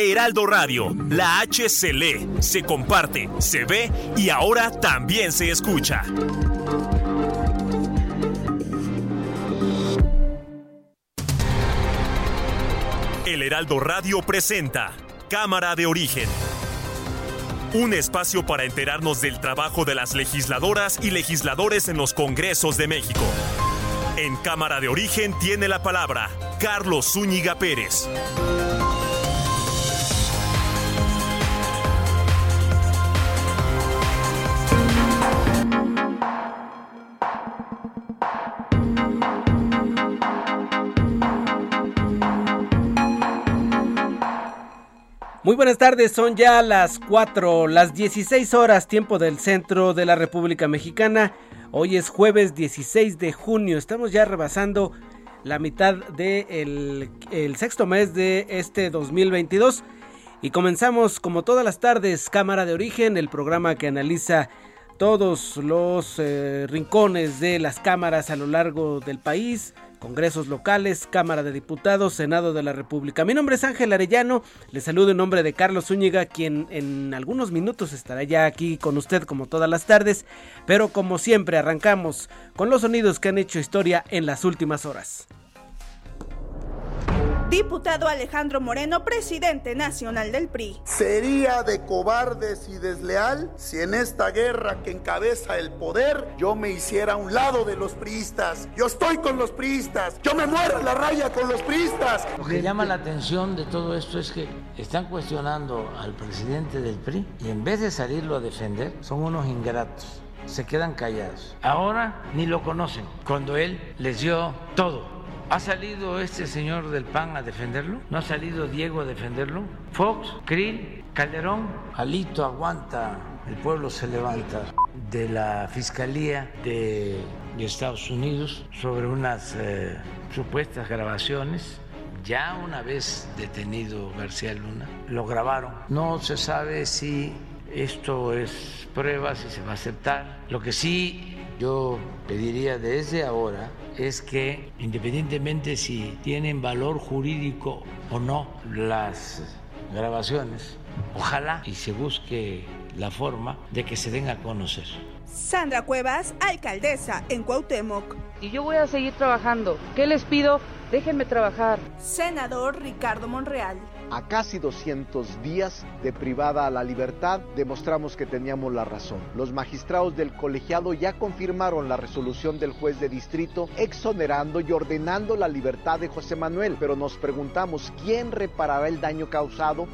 Heraldo Radio, la H se lee, se comparte, se ve y ahora también se escucha. El Heraldo Radio presenta Cámara de Origen. Un espacio para enterarnos del trabajo de las legisladoras y legisladores en los Congresos de México. En Cámara de Origen tiene la palabra Carlos Zúñiga Pérez. Muy buenas tardes, son ya las 4, las 16 horas, tiempo del centro de la República Mexicana. Hoy es jueves 16 de junio, estamos ya rebasando la mitad del el sexto mes de este 2022 y comenzamos como todas las tardes Cámara de Origen, el programa que analiza todos los eh, rincones de las cámaras a lo largo del país, congresos locales, Cámara de Diputados, Senado de la República. Mi nombre es Ángel Arellano, le saludo en nombre de Carlos Zúñiga, quien en algunos minutos estará ya aquí con usted como todas las tardes, pero como siempre arrancamos con los sonidos que han hecho historia en las últimas horas. Diputado Alejandro Moreno, presidente nacional del PRI. Sería de cobardes y desleal si en esta guerra que encabeza el poder yo me hiciera a un lado de los priistas. Yo estoy con los priistas. Yo me muero en la raya con los priistas. Lo que llama la atención de todo esto es que están cuestionando al presidente del PRI y en vez de salirlo a defender, son unos ingratos. Se quedan callados. Ahora ni lo conocen. Cuando él les dio todo ¿Ha salido este señor del PAN a defenderlo? ¿No ha salido Diego a defenderlo? ¿Fox? ¿Krill? ¿Calderón? Alito aguanta, el pueblo se levanta. De la Fiscalía de Estados Unidos sobre unas eh, supuestas grabaciones ya una vez detenido García Luna, lo grabaron. No se sabe si esto es prueba, si se va a aceptar. Lo que sí yo pediría desde ahora es que independientemente si tienen valor jurídico o no las grabaciones, ojalá y se busque la forma de que se den a conocer. Sandra Cuevas, alcaldesa en Cuauhtémoc. Y yo voy a seguir trabajando. ¿Qué les pido? Déjenme trabajar. Senador Ricardo Monreal. A casi 200 días de privada a la libertad, demostramos que teníamos la razón. Los magistrados del colegiado ya confirmaron la resolución del juez de distrito exonerando y ordenando la libertad de José Manuel, pero nos preguntamos quién reparará el daño causado.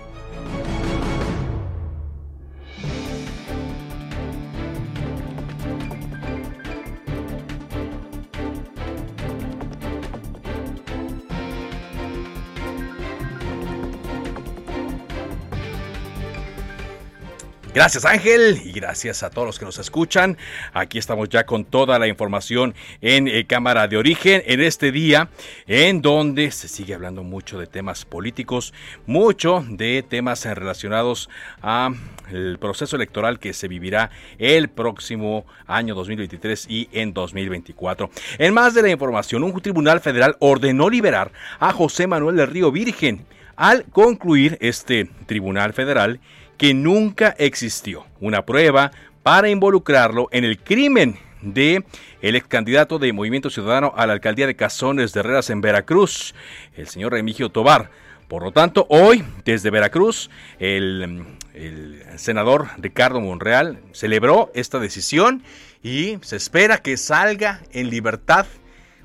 Gracias Ángel y gracias a todos los que nos escuchan. Aquí estamos ya con toda la información en eh, Cámara de Origen en este día en donde se sigue hablando mucho de temas políticos, mucho de temas relacionados al proceso electoral que se vivirá el próximo año 2023 y en 2024. En más de la información, un tribunal federal ordenó liberar a José Manuel del Río Virgen. Al concluir este tribunal federal, que nunca existió una prueba para involucrarlo en el crimen de el ex candidato de Movimiento Ciudadano a la alcaldía de Cazones de Herreras en Veracruz, el señor Remigio Tobar. Por lo tanto, hoy, desde Veracruz, el, el, senador Ricardo Monreal celebró esta decisión y se espera que salga en libertad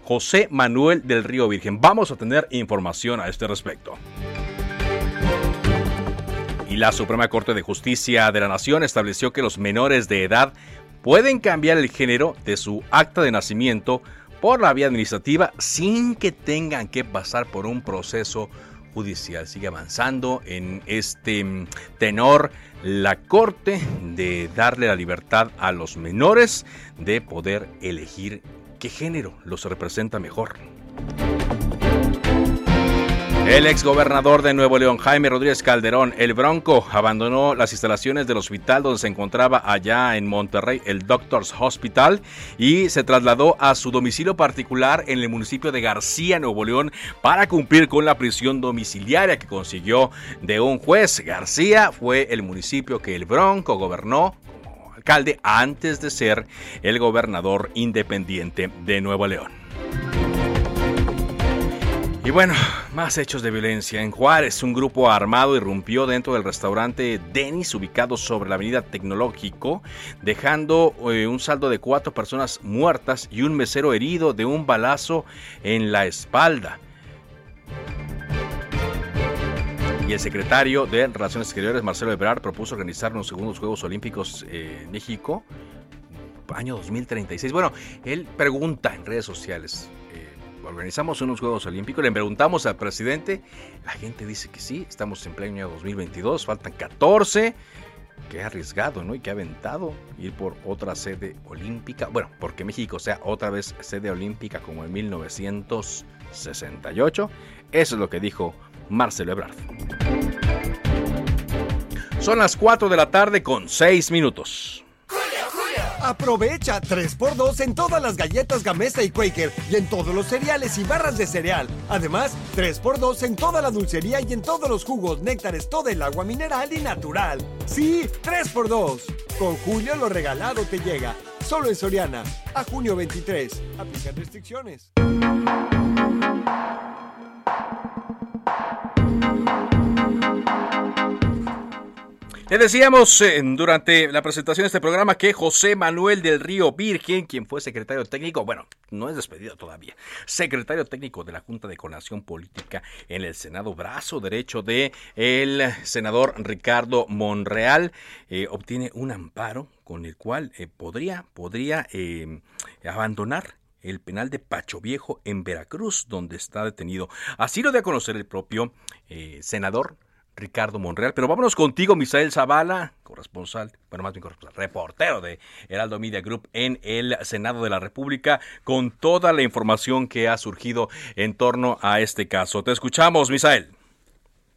José Manuel del Río Virgen. Vamos a tener información a este respecto. Y la Suprema Corte de Justicia de la Nación estableció que los menores de edad pueden cambiar el género de su acta de nacimiento por la vía administrativa sin que tengan que pasar por un proceso judicial. Sigue avanzando en este mm, tenor la Corte de darle la libertad a los menores de poder elegir qué género los representa mejor. El exgobernador de Nuevo León, Jaime Rodríguez Calderón, el Bronco, abandonó las instalaciones del hospital donde se encontraba allá en Monterrey, el Doctors Hospital, y se trasladó a su domicilio particular en el municipio de García, Nuevo León, para cumplir con la prisión domiciliaria que consiguió de un juez. García fue el municipio que el Bronco gobernó como alcalde antes de ser el gobernador independiente de Nuevo León. Y bueno, más hechos de violencia. En Juárez, un grupo armado irrumpió dentro del restaurante Denis, ubicado sobre la avenida Tecnológico, dejando eh, un saldo de cuatro personas muertas y un mesero herido de un balazo en la espalda. Y el secretario de Relaciones Exteriores, Marcelo Ebrard, propuso organizar los segundos Juegos Olímpicos eh, en México, año 2036. Bueno, él pregunta en redes sociales, organizamos unos Juegos Olímpicos, le preguntamos al presidente, la gente dice que sí, estamos en pleno año 2022, faltan 14, que ha arriesgado, ¿no? Y ha aventado ir por otra sede olímpica, bueno, porque México sea otra vez sede olímpica como en 1968, eso es lo que dijo Marcelo Ebrard. Son las 4 de la tarde con 6 minutos. Aprovecha 3x2 en todas las galletas Gamesa y Quaker y en todos los cereales y barras de cereal. Además, 3x2 en toda la dulcería y en todos los jugos, néctares, todo el agua mineral y natural. Sí, 3x2. Con Julio lo regalado te llega. Solo en Soriana. A junio 23. Aplican restricciones. Le decíamos eh, durante la presentación de este programa que José Manuel del Río Virgen, quien fue secretario técnico, bueno, no es despedido todavía, secretario técnico de la Junta de Coordinación Política en el Senado, brazo derecho de el senador Ricardo Monreal, eh, obtiene un amparo con el cual eh, podría, podría abandonar el penal de Pacho Viejo en Veracruz, donde está detenido. Así lo de a conocer el propio senador Ricardo Monreal. Pero vámonos contigo, Misael Zavala, corresponsal, bueno, más bien corresponsal, reportero de Heraldo Media Group en el Senado de la República, con toda la información que ha surgido en torno a este caso. Te escuchamos, Misael.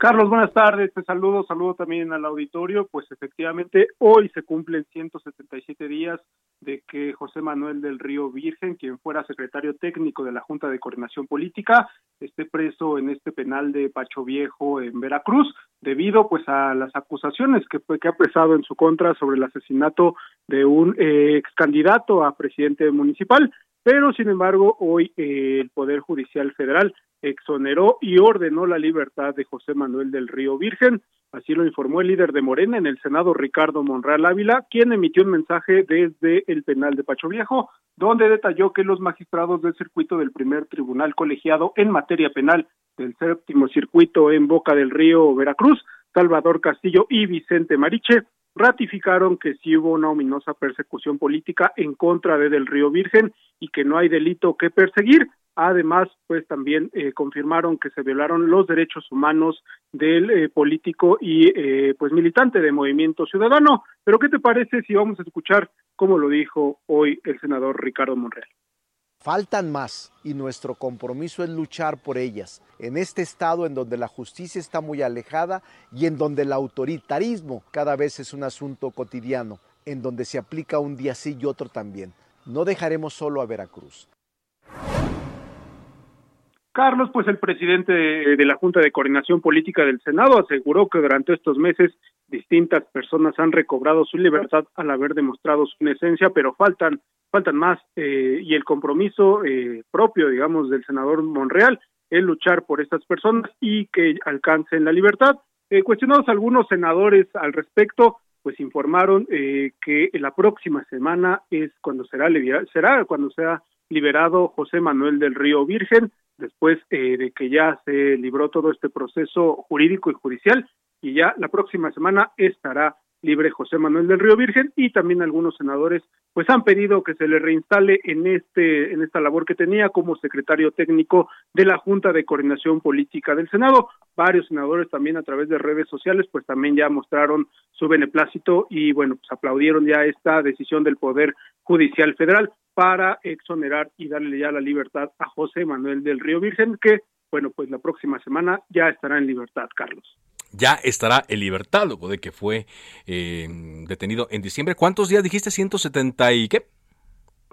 Carlos, buenas tardes, te saludo, saludo también al auditorio, pues efectivamente hoy se cumplen 177 días de que José Manuel del Río Virgen, quien fuera secretario técnico de la Junta de Coordinación Política, esté preso en este penal de Pacho Viejo en Veracruz, debido pues a las acusaciones que, que ha pesado en su contra sobre el asesinato de un eh, ex candidato a presidente municipal, pero sin embargo hoy eh, el Poder Judicial Federal exoneró y ordenó la libertad de José Manuel del Río Virgen. Así lo informó el líder de Morena en el Senado, Ricardo Monreal Ávila, quien emitió un mensaje desde el penal de Pacho Viejo, donde detalló que los magistrados del circuito del primer tribunal colegiado en materia penal del séptimo circuito en Boca del Río, Veracruz, Salvador Castillo y Vicente Mariche, ratificaron que sí hubo una ominosa persecución política en contra de Del Río Virgen y que no hay delito que perseguir. Además, pues también eh, confirmaron que se violaron los derechos humanos del eh, político y eh, pues militante de Movimiento Ciudadano. Pero ¿qué te parece si vamos a escuchar cómo lo dijo hoy el senador Ricardo Monreal? Faltan más y nuestro compromiso es luchar por ellas. En este estado en donde la justicia está muy alejada y en donde el autoritarismo cada vez es un asunto cotidiano, en donde se aplica un día sí y otro también. No dejaremos solo a Veracruz. Carlos, pues el presidente de la Junta de Coordinación Política del Senado aseguró que durante estos meses distintas personas han recobrado su libertad al haber demostrado su inocencia, pero faltan faltan más eh, y el compromiso eh, propio, digamos, del senador Monreal es luchar por estas personas y que alcancen la libertad. Eh, cuestionados algunos senadores al respecto, pues informaron que la próxima semana es cuando será será cuando sea liberado José Manuel del Río Virgen después de que ya se libró todo este proceso jurídico y judicial y ya la próxima semana estará libre José Manuel del Río Virgen y también algunos senadores pues han pedido que se le reinstale en este en esta labor que tenía como secretario técnico de la Junta de Coordinación Política del Senado. Varios senadores también a través de redes sociales pues también ya mostraron su beneplácito y bueno, pues aplaudieron ya esta decisión del Poder Judicial Federal para exonerar y darle ya la libertad a José Manuel del Río Virgen que bueno, pues la próxima semana ya estará en libertad, Carlos ya estará en libertad luego de que fue eh, detenido en diciembre. ¿Cuántos días dijiste? ¿170 y qué?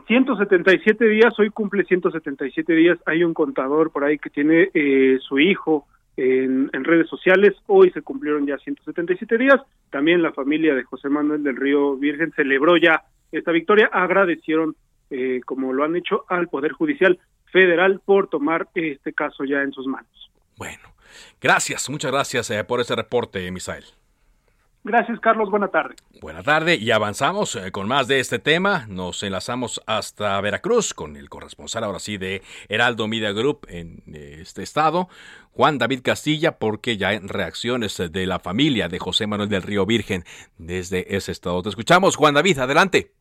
177 días, hoy cumple 177 días. Hay un contador por ahí que tiene eh, su hijo en, redes sociales. Hoy se cumplieron ya 177 días. También la familia de José Manuel del Río Virgen celebró ya esta victoria. Agradecieron, eh, como lo han hecho, al Poder Judicial Federal por tomar este caso ya en sus manos. Bueno, Gracias, muchas gracias eh, por ese reporte, Misael. Gracias, Carlos. Buena tarde. Buena tarde y avanzamos eh, con más de este tema. Nos enlazamos hasta Veracruz con el corresponsal ahora sí de Heraldo Media Group en eh, este estado, Juan David Castilla, porque ya en reacciones de la familia de José Manuel del Río Virgen desde ese estado. Te escuchamos, Juan David, adelante.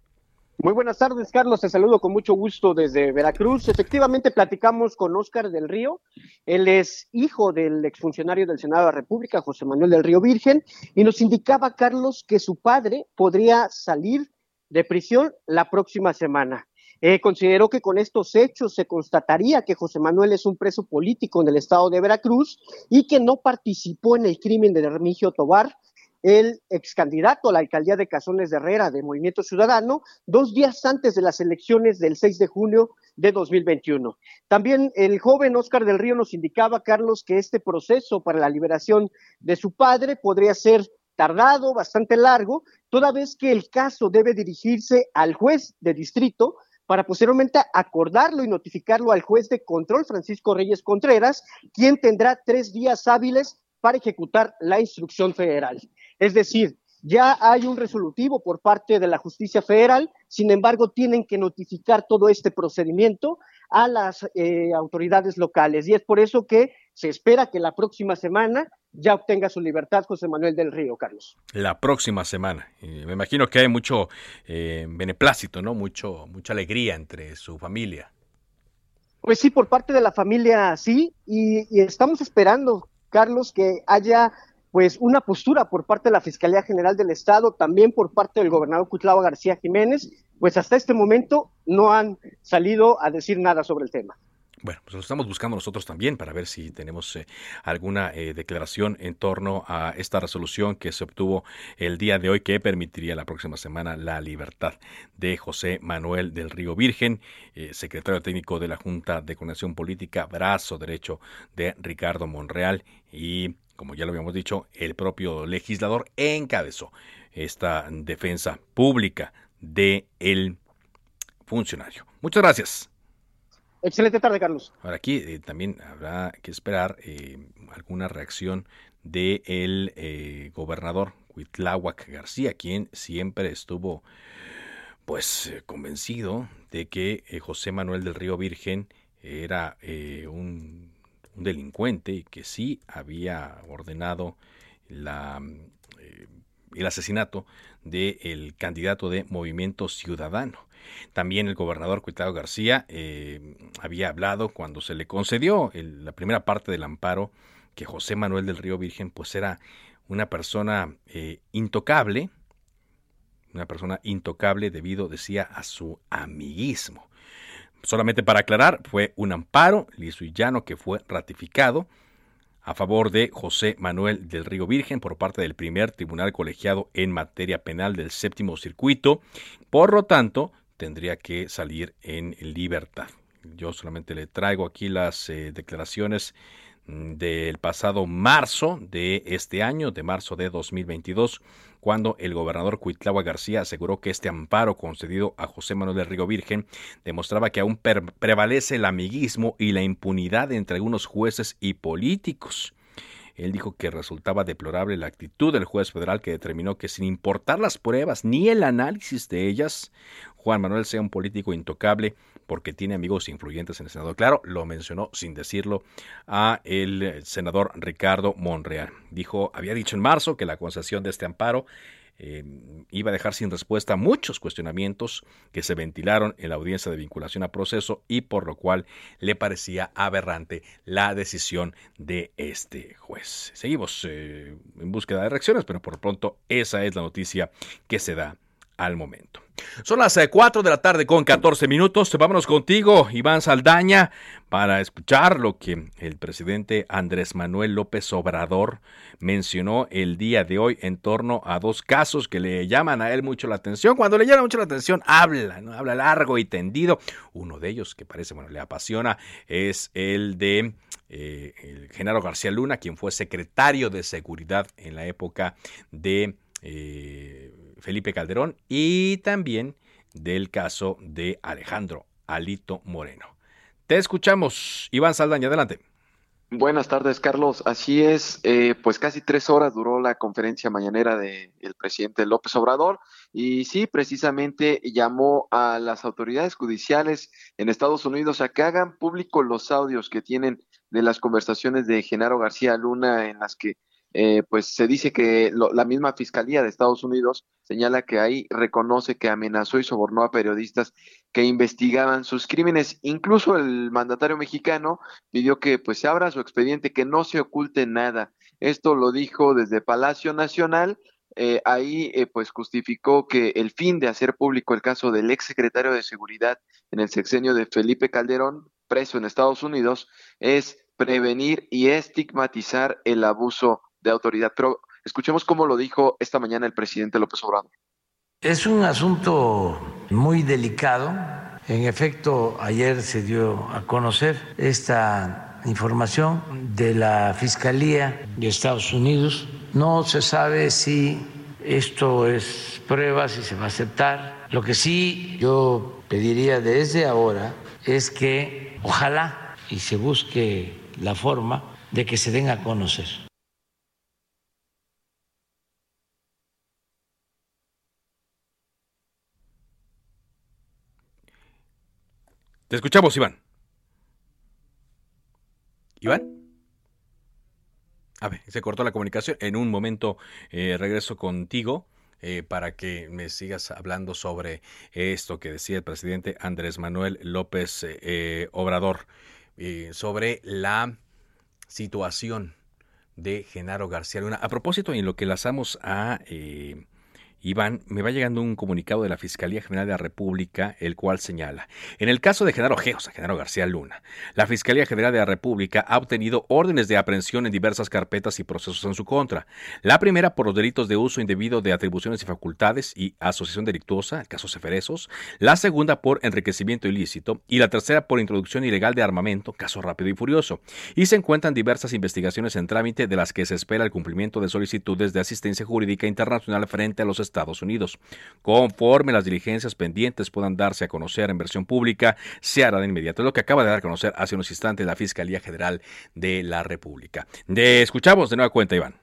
Muy buenas tardes, Carlos. Te saludo con mucho gusto desde Veracruz. Efectivamente, platicamos con Óscar del Río. Él es hijo del exfuncionario del Senado de la República, José Manuel del Río Virgen, y nos indicaba, Carlos, que su padre podría salir de prisión la próxima semana. Eh, consideró que con estos hechos se constataría que José Manuel es un preso político en el estado de Veracruz y que no participó en el crimen de Remigio Tobar, el ex candidato a la alcaldía de Cazones de Herrera de Movimiento Ciudadano, dos días antes de las elecciones del 6 de junio de 2021. También el joven Oscar del Río nos indicaba, Carlos, que este proceso para la liberación de su padre podría ser tardado, bastante largo, toda vez que el caso debe dirigirse al juez de distrito para posteriormente acordarlo y notificarlo al juez de control, Francisco Reyes Contreras, quien tendrá tres días hábiles para ejecutar la instrucción federal. Es decir, ya hay un resolutivo por parte de la justicia federal, sin embargo, tienen que notificar todo este procedimiento a las eh, autoridades locales. Y es por eso que se espera que la próxima semana ya obtenga su libertad José Manuel del Río, Carlos. La próxima semana. me imagino que hay mucho eh, beneplácito, ¿no? Mucho, mucha alegría entre su familia. Pues sí, por parte de la familia sí, y estamos esperando, Carlos, que haya pues una postura por parte de la Fiscalía General del Estado, también por parte del gobernador Cutlava García Jiménez, pues hasta este momento no han salido a decir nada sobre el tema. Bueno, pues lo estamos buscando nosotros también para ver si tenemos eh, alguna eh, declaración en torno a esta resolución que se obtuvo el día de hoy que permitiría la próxima semana la libertad de José Manuel del Río Virgen, eh, secretario técnico de la Junta de Coordinación Política, brazo derecho de Ricardo Monreal y como ya lo habíamos dicho, el propio legislador encabezó esta defensa pública de el funcionario. Muchas gracias. Excelente tarde, Carlos. Ahora aquí eh, también habrá que esperar eh, alguna reacción del el eh, gobernador Huitláhuac García, quien siempre estuvo pues convencido de que José Manuel del Río Virgen era un un delincuente que sí había ordenado la, eh, el asesinato del candidato de Movimiento Ciudadano. También el gobernador Cuitado García eh, había hablado cuando se le concedió la primera parte del amparo que José Manuel del Río Virgen pues era una persona eh, intocable, una persona intocable debido, decía, a su amiguismo. Solamente para aclarar, fue un amparo liso y llano que fue ratificado a favor de José Manuel del Río Virgen por parte del primer tribunal colegiado en materia penal del séptimo circuito. Por lo tanto, tendría que salir en libertad. Yo solamente le traigo aquí las eh, declaraciones mm, del pasado marzo de este año, de marzo de 2022, cuando el gobernador Cuitlagua García aseguró que este amparo concedido a José Manuel del Río Virgen demostraba que aún prevalece el amiguismo y la impunidad entre algunos jueces y políticos. Él dijo que resultaba deplorable la actitud del juez federal que determinó que sin importar las pruebas ni el análisis de ellas, Juan Manuel sea un político intocable porque tiene amigos influyentes en el Senado. Claro, lo mencionó sin decirlo a el senador Ricardo Monreal. Dijo, había dicho en marzo que la concesión de este amparo eh, iba a dejar sin respuesta muchos cuestionamientos que se ventilaron en la audiencia de vinculación a proceso y por lo cual le parecía aberrante la decisión de este juez. Seguimos eh, en búsqueda de reacciones, pero por pronto esa es la noticia que se da al momento. Son las 4 eh, de la tarde con 14 minutos. Vámonos contigo, Iván Saldaña, para escuchar lo que el presidente Andrés Manuel López Obrador mencionó el día de hoy en torno a dos casos que le llaman a él mucho la atención. Cuando le llama mucho la atención, habla, ¿no? habla largo y tendido. Uno de ellos que parece, bueno, le apasiona, es el de eh, el Genaro García Luna, quien fue secretario de Seguridad en la época de... Eh, Felipe Calderón y también del caso de Alejandro Alito Moreno. Te escuchamos, Iván Saldaña, adelante. Buenas tardes, Carlos. Así es, eh, pues casi tres horas duró la conferencia mañanera del presidente López Obrador y sí, precisamente llamó a las autoridades judiciales en Estados Unidos a que hagan público los audios que tienen de las conversaciones de Genaro García Luna en las que eh, pues se dice que la misma Fiscalía de Estados Unidos señala que ahí reconoce que amenazó y sobornó a periodistas que investigaban sus crímenes. Incluso el mandatario mexicano pidió que pues se abra su expediente, que no se oculte nada. Esto lo dijo desde Palacio Nacional. Eh, ahí eh, pues justificó que el fin de hacer público el caso del ex secretario de Seguridad en el sexenio de Felipe Calderón, preso en Estados Unidos, es prevenir y estigmatizar el abuso de autoridad. Pero escuchemos cómo lo dijo esta mañana el presidente López Obrador. Es un asunto muy delicado. En efecto, ayer se dio a conocer esta información de la Fiscalía de Estados Unidos. No se sabe si esto es prueba, si se va a aceptar. Lo que sí yo pediría desde ahora es que ojalá y se busque la forma de que se den a conocer Te escuchamos, Iván. Iván. A ver, se cortó la comunicación. En un momento eh, regreso contigo eh, para que me sigas hablando sobre esto que decía el presidente Andrés Manuel López eh, Obrador, sobre la situación de Genaro García Luna. A propósito, en lo que lanzamos a Iván, me va llegando un comunicado de la Fiscalía General de la República, el cual señala, en el caso de Genaro G, o Genaro García Luna, la Fiscalía General de la República ha obtenido órdenes de aprehensión en diversas carpetas y procesos en su contra. La primera por los delitos de uso indebido de atribuciones y facultades y asociación delictuosa, el caso Ceferesos, la segunda por enriquecimiento ilícito y la tercera por introducción ilegal de armamento, caso rápido y furioso. Y se encuentran diversas investigaciones en trámite de las que se espera el cumplimiento de solicitudes de asistencia jurídica internacional frente a los Estados Unidos. Conforme las diligencias pendientes puedan darse a conocer en versión pública, se hará de inmediato. Es lo que acaba de dar a conocer hace unos instantes la Fiscalía General de la República. De, escuchamos de nueva cuenta, Iván.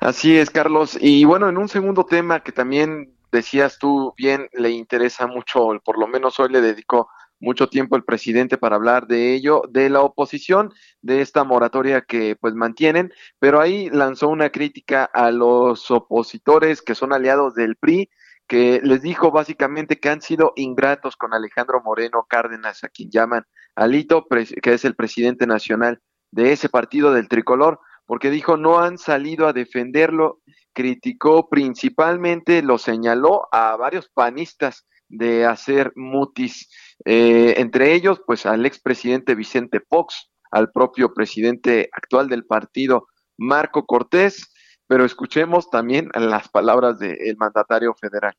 Así es, Carlos. Y bueno, en un segundo tema que también decías tú bien, le interesa mucho, por lo menos hoy le dedicó mucho tiempo el presidente para hablar de ello, de la oposición, de esta moratoria que pues mantienen, pero ahí lanzó una crítica a los opositores que son aliados del PRI, que les dijo básicamente que han sido ingratos con Alejandro Moreno Cárdenas, a quien llaman Alito, que es el presidente nacional de ese partido del tricolor, porque dijo no han salido a defenderlo, criticó principalmente, lo señaló a varios panistas de hacer mutis eh, entre ellos, pues al expresidente Vicente Fox, al propio presidente actual del partido, Marco Cortés, pero escuchemos también las palabras del mandatario federal.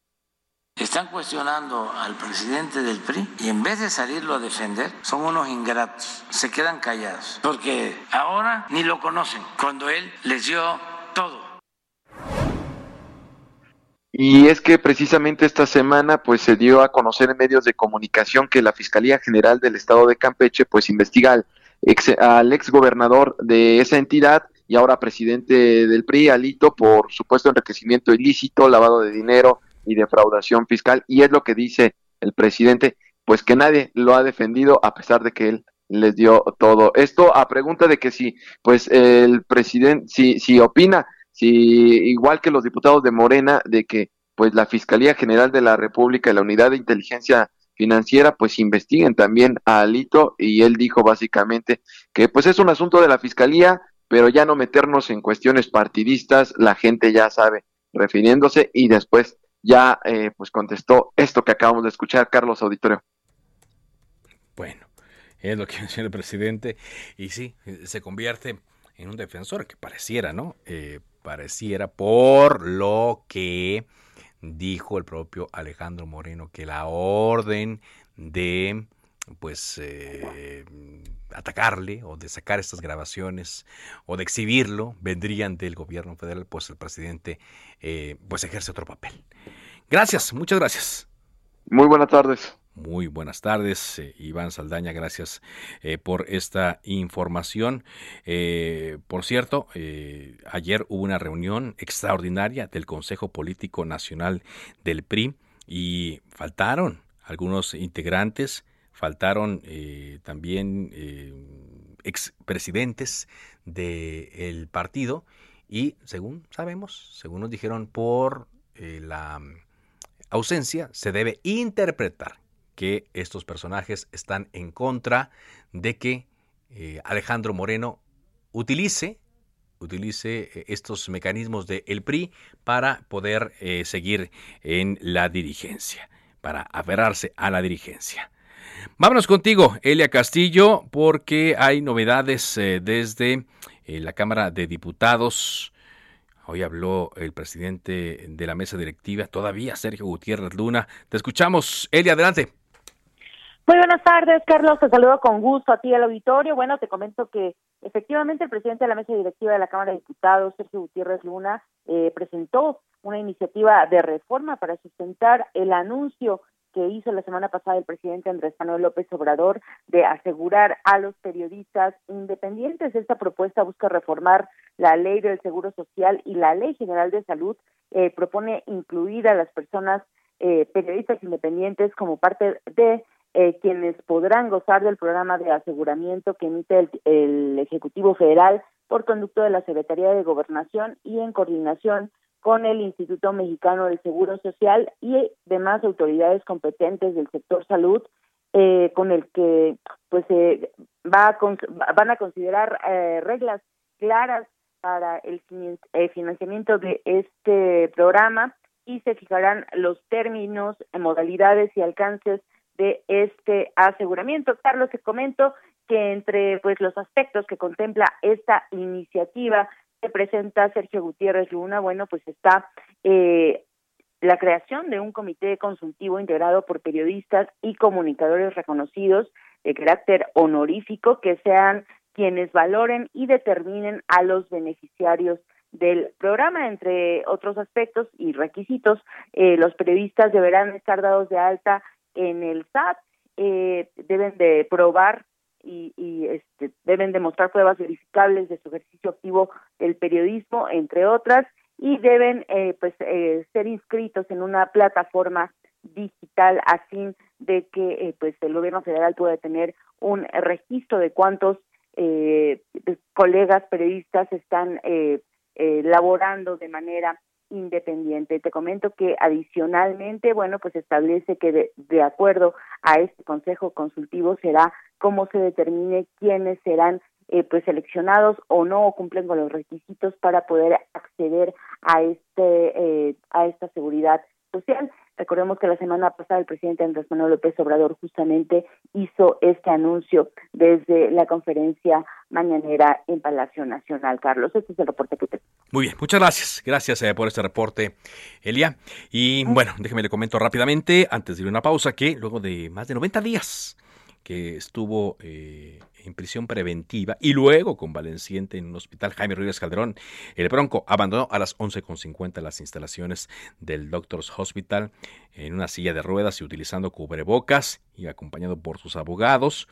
Están cuestionando al presidente del PRI y en vez de salirlo a defender, son unos ingratos, se quedan callados, porque ahora ni lo conocen, cuando él les dio todo y es que precisamente esta semana pues se dio a conocer en medios de comunicación que la Fiscalía General del Estado de Campeche pues investiga al ex, al ex gobernador de esa entidad y ahora presidente del PRI, Alito, por supuesto enriquecimiento ilícito, lavado de dinero y defraudación fiscal. Y es lo que dice el presidente, pues que nadie lo ha defendido a pesar de que él les dio todo. Esto a pregunta de que si, pues el presidente, si, si opina si igual que los diputados de Morena, de que pues la Fiscalía General de la República y la Unidad de Inteligencia Financiera pues investiguen también a Alito y él dijo básicamente que pues es un asunto de la Fiscalía, pero ya no meternos en cuestiones partidistas, la gente ya sabe, refiriéndose y después ya eh, pues contestó esto que acabamos de escuchar, Carlos Auditorio. Bueno, es lo que dice el presidente y sí, se convierte en un defensor que pareciera, ¿no? Eh, pareciera por lo que dijo el propio Alejandro Moreno que la orden de pues eh, atacarle o de sacar estas grabaciones o de exhibirlo vendrían del gobierno federal, pues el presidente eh, pues ejerce otro papel. Gracias, muchas gracias. Muy buenas tardes. Muy buenas tardes, eh, Iván Saldaña, gracias eh, por esta información. Eh, por cierto, ayer hubo una reunión extraordinaria del Consejo Político Nacional del PRI y faltaron algunos integrantes, faltaron también expresidentes del partido y según sabemos, según nos dijeron por la ausencia, se debe interpretar que estos personajes están en contra de que eh, Alejandro Moreno utilice utilice eh, estos mecanismos del el PRI para poder eh, seguir en la dirigencia, para aferrarse a la dirigencia. Vámonos contigo, Elia Castillo, porque hay novedades desde la Cámara de Diputados. Hoy habló el presidente de la mesa directiva, todavía Sergio Gutiérrez Luna. Te escuchamos, Elia, adelante. Muy buenas tardes, Carlos. Te saludo con gusto a ti al auditorio. Bueno, te comento que efectivamente el presidente de la mesa directiva de la Cámara de Diputados, Sergio Gutiérrez Luna, eh, presentó una iniciativa de reforma para sustentar el anuncio que hizo la semana pasada el presidente Andrés Manuel López Obrador de asegurar a los periodistas independientes. Esta propuesta busca reformar la ley del Seguro Social y la ley general de salud. Eh, propone incluir a las personas eh, periodistas independientes como parte de eh, quienes podrán gozar del programa de aseguramiento que emite el, Ejecutivo Federal por conducto de la Secretaría de Gobernación y en coordinación con el Instituto Mexicano del Seguro Social y demás autoridades competentes del sector salud, eh, con el que pues eh, va a van a considerar eh, reglas claras para el financiamiento de este programa y se fijarán los términos, modalidades y alcances de este aseguramiento. Carlos, te comento que entre pues los aspectos que contempla esta iniciativa que presenta Sergio Gutiérrez Luna, bueno, pues está eh, la creación de un comité consultivo integrado por periodistas y comunicadores reconocidos de carácter honorífico que sean quienes valoren y determinen a los beneficiarios del programa, entre otros aspectos y requisitos, eh, los periodistas deberán estar dados de alta en el SAT eh, deben de probar y, y este, deben demostrar pruebas verificables de su ejercicio activo del periodismo, entre otras, y deben eh, pues eh, ser inscritos en una plataforma digital a fin de que eh, pues el gobierno federal pueda tener un registro de cuántos eh, colegas periodistas están eh, laborando de manera independiente. Te comento que adicionalmente, bueno, pues establece que de, acuerdo a este consejo consultivo será cómo se determine quiénes serán eh, pues seleccionados o no o cumplen con los requisitos para poder acceder a este eh, a esta seguridad social. Recordemos que la semana pasada el presidente Andrés Manuel López Obrador justamente hizo este anuncio desde la conferencia mañanera en Palacio Nacional. Carlos, este es el reporte que te... Muy bien, muchas gracias. Gracias eh, por este reporte, Elia. Y bueno, déjeme le comento rápidamente, antes de ir a una pausa, que luego de más de 90 días que estuvo eh, en prisión preventiva y luego convaleciente en un hospital Jaime Ruiz Calderón. El Bronco abandonó a las 11.50 las instalaciones del Doctors Hospital en una silla de ruedas y utilizando cubrebocas y acompañado por sus abogados.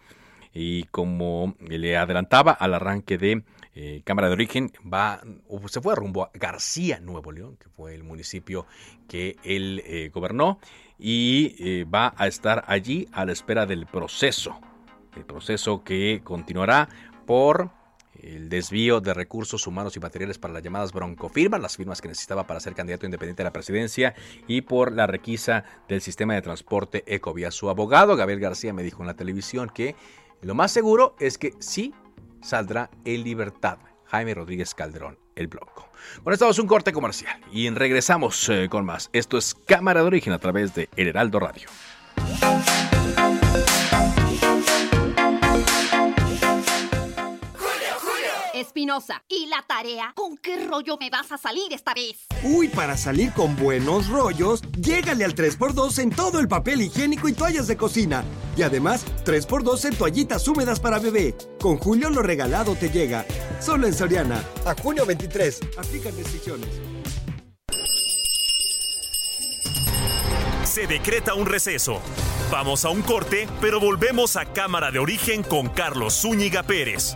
Y como le adelantaba al arranque de eh, Cámara de Origen, va, se fue rumbo a García, Nuevo León, que fue el municipio que él eh, gobernó, y eh, va a estar allí a la espera del proceso el proceso que continuará por el desvío de recursos humanos y materiales para las llamadas broncofirmas, las firmas que necesitaba para ser candidato independiente a la presidencia y por la requisa del sistema de transporte Ecovía. Su abogado, Gabriel García, me dijo en la televisión que lo más seguro es que sí saldrá en libertad Jaime Rodríguez Calderón, el Blanco. Bueno, estamos un corte comercial y regresamos eh, con más. Esto es Cámara de Origen a través de El Heraldo Radio. Espinosa, ¿y la tarea? ¿Con qué rollo me vas a salir esta vez? Uy, para salir con buenos rollos, llégale al 3x2 en todo el papel higiénico y toallas de cocina. Y además, 3x2 en toallitas húmedas para bebé. Con Julio lo regalado te llega. Solo en Soriana. A junio 23. Aplican restricciones. Se decreta un receso. Vamos a un corte, pero volvemos a Cámara de Origen con Carlos Zúñiga Pérez.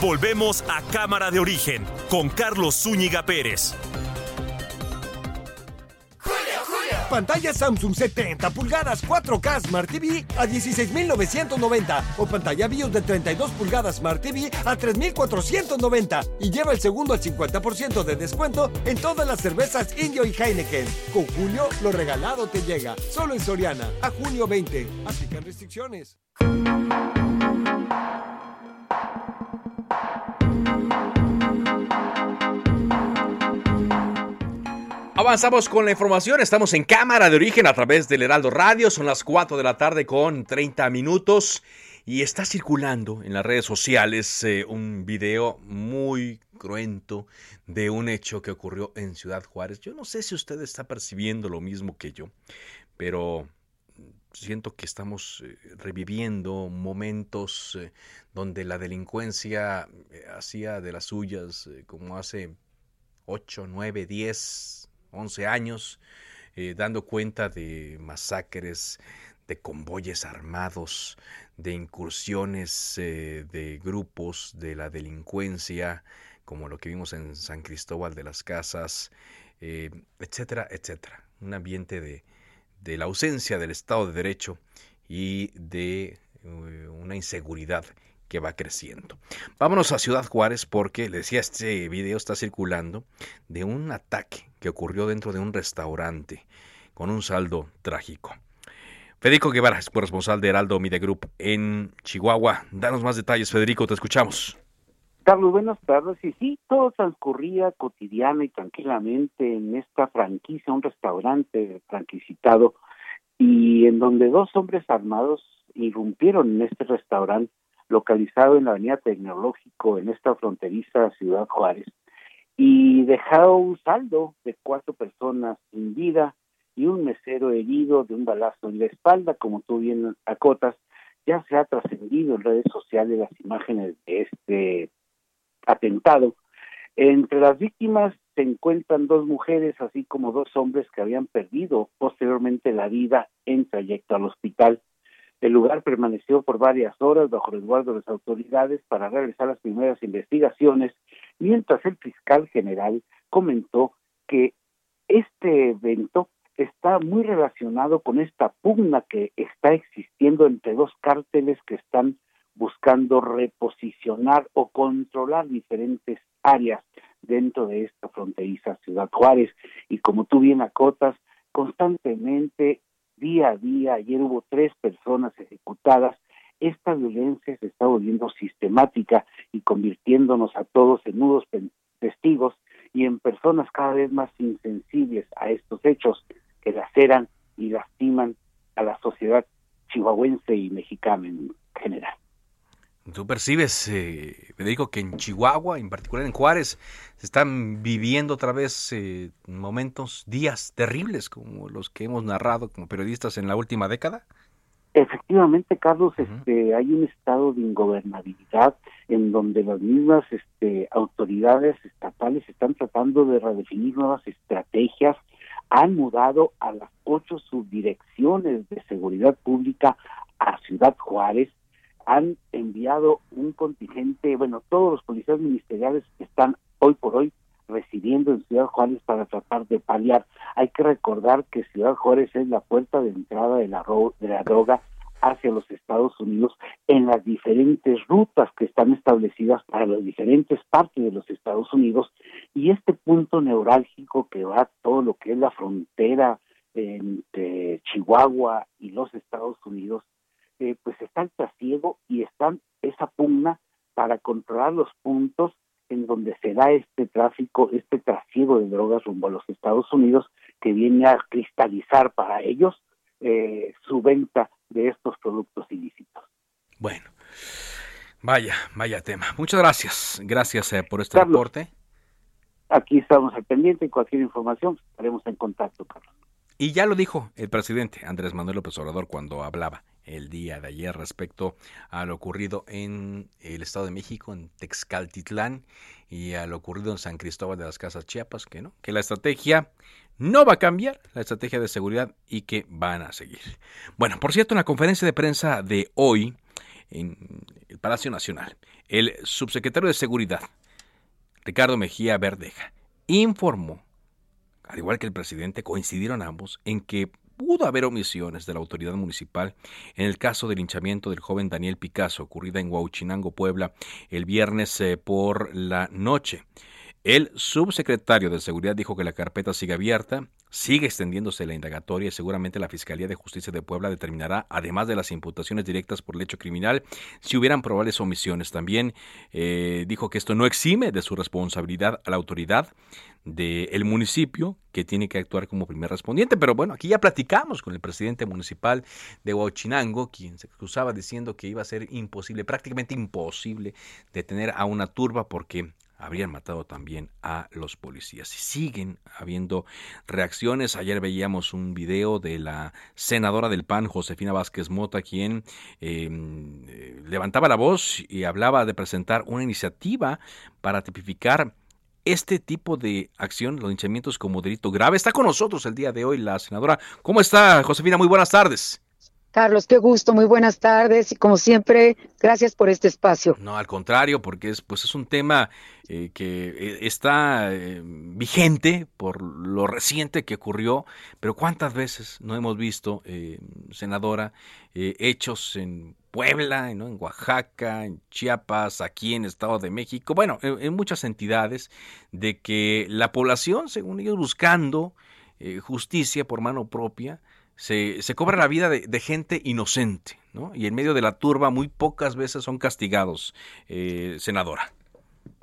Volvemos a Cámara de Origen con Carlos Zúñiga Pérez. Pantalla Samsung 70 pulgadas 4K Smart TV a 16.990 o pantalla BIOS de 32 pulgadas Smart TV a 3.490 y lleva el segundo al 50% de descuento en todas las cervezas Indio y Heineken. Con Julio, lo regalado te llega. Solo en Soriana. A junio 20. Aplican restricciones. Avanzamos con la información, estamos en cámara de origen a través del Heraldo Radio, son las 4 de la tarde con 30 minutos. Y está circulando en las redes sociales eh, un video muy cruento de un hecho que ocurrió en Ciudad Juárez. Yo no sé si usted está percibiendo lo mismo que yo, pero siento que estamos eh, reviviendo momentos eh, donde la delincuencia hacía de las suyas como hace 8, 9, 10 11 años, eh, dando cuenta de masacres, de convoyes armados, de incursiones eh, de grupos de la delincuencia, como lo que vimos en San Cristóbal de las Casas, eh, etcétera, etcétera. Un ambiente de, de, la ausencia del Estado de Derecho y de una inseguridad que va creciendo. Vámonos a Ciudad Juárez porque, le decía, este video está circulando de un ataque que ocurrió dentro de un restaurante con un saldo trágico. Federico Guevara es corresponsal de Heraldo Media Group en Chihuahua. Danos más detalles, Federico, te escuchamos. Carlos, buenas tardes. Y sí, todo transcurría cotidiana y tranquilamente en esta franquicia, un restaurante franquicitado, y en donde dos hombres armados irrumpieron en este restaurante localizado en la Avenida Tecnológico, en esta fronteriza Ciudad Juárez, y dejado un saldo de cuatro personas sin vida y un mesero herido de un balazo en la espalda, como tú bien acotas, ya se ha trascendido en redes sociales las imágenes de este atentado. Entre las víctimas se encuentran dos mujeres, así como dos hombres que habían perdido posteriormente la vida en trayecto al hospital. El lugar permaneció por varias horas bajo resguardo de las autoridades para realizar las primeras investigaciones, mientras el fiscal general comentó que este evento está muy relacionado con esta pugna que está existiendo entre dos cárteles que están buscando reposicionar o controlar diferentes áreas dentro de esta fronteriza Ciudad Juárez. Y como tú bien acotas, constantemente día a día, ayer hubo tres personas ejecutadas, esta violencia se está volviendo sistemática y convirtiéndonos a todos en nudos testigos y en personas cada vez más insensibles a estos hechos que laceran y lastiman a la sociedad chihuahuense y mexicana en general. Tú percibes, eh, Federico, que en Chihuahua, en particular en Juárez, se están viviendo otra vez eh, momentos, días terribles como los que hemos narrado como periodistas en la última década. Efectivamente, Carlos, este, hay un estado de ingobernabilidad en donde las mismas este, autoridades estatales están tratando de redefinir nuevas estrategias, han mudado a las ocho subdirecciones de seguridad pública a Ciudad Juárez, han enviado un contingente, bueno, todos los policías ministeriales están hoy por hoy residiendo en Ciudad Juárez para tratar de paliar. Hay que recordar que Ciudad Juárez es la puerta de entrada de la, de la droga hacia los Estados Unidos en las diferentes rutas que están establecidas para las diferentes partes de los Estados Unidos y este punto neurálgico que va todo lo que es la frontera entre Chihuahua y los Estados Unidos, eh, pues está el trasiego y están esa pugna para controlar los puntos en donde se da este tráfico, este trasiego de drogas rumbo a los Estados Unidos, que viene a cristalizar para ellos eh, su venta de estos productos ilícitos. Bueno, vaya, vaya tema. Muchas gracias. Gracias eh, por este reporte. Aquí estamos al pendiente y cualquier información estaremos en contacto, Carlos. Y ya lo dijo el presidente Andrés Manuel López Obrador cuando hablaba el día de ayer respecto a lo ocurrido en el Estado de México, en Texcaltitlán, y a lo ocurrido en San Cristóbal de las Casas Chiapas, que no, que la estrategia no va a cambiar, la estrategia de seguridad y que van a seguir. Bueno, por cierto, en la conferencia de prensa de hoy en el Palacio Nacional, el subsecretario de Seguridad, Ricardo Mejía Verdeja, informó, al igual que el presidente, coincidieron ambos en que pudo haber omisiones de la autoridad municipal en el caso del linchamiento del joven Daniel Picasso, ocurrida en Huauchinango, Puebla, el viernes eh, por la noche. El subsecretario de Seguridad dijo que la carpeta sigue abierta, sigue extendiéndose la indagatoria y seguramente la Fiscalía de Justicia de Puebla determinará, además de las imputaciones directas por el hecho criminal, si hubieran probables omisiones. También eh, dijo que esto no exime de su responsabilidad a la autoridad del municipio que tiene que actuar como primer respondiente. Pero bueno, aquí ya platicamos con el presidente municipal de Huachinango, quien se excusaba diciendo que iba a ser imposible, prácticamente imposible, detener a una turba porque habrían matado también a los policías. Y siguen habiendo reacciones. Ayer veíamos un video de la senadora del PAN, Josefina Vázquez Mota, quien em, eh, levantaba la voz y hablaba de presentar una iniciativa para tipificar este tipo de acción, los linchamientos como delito grave. Está con nosotros el día de hoy la senadora. ¿Cómo está, Josefina? Muy buenas tardes. Carlos, qué gusto, muy buenas tardes y como siempre, gracias por este espacio. No, al contrario, porque es, pues es un tema eh, que eh, está eh, vigente por lo reciente que ocurrió, pero cuántas veces no hemos visto, senadora, hechos en Puebla, en Oaxaca, en Chiapas, aquí en Estado de México, bueno, en, muchas entidades, de que la población, según ellos, buscando justicia por mano propia, se, se cobra la vida de, gente inocente, ¿no? Y en medio de la turba muy pocas veces son castigados, eh, senadora.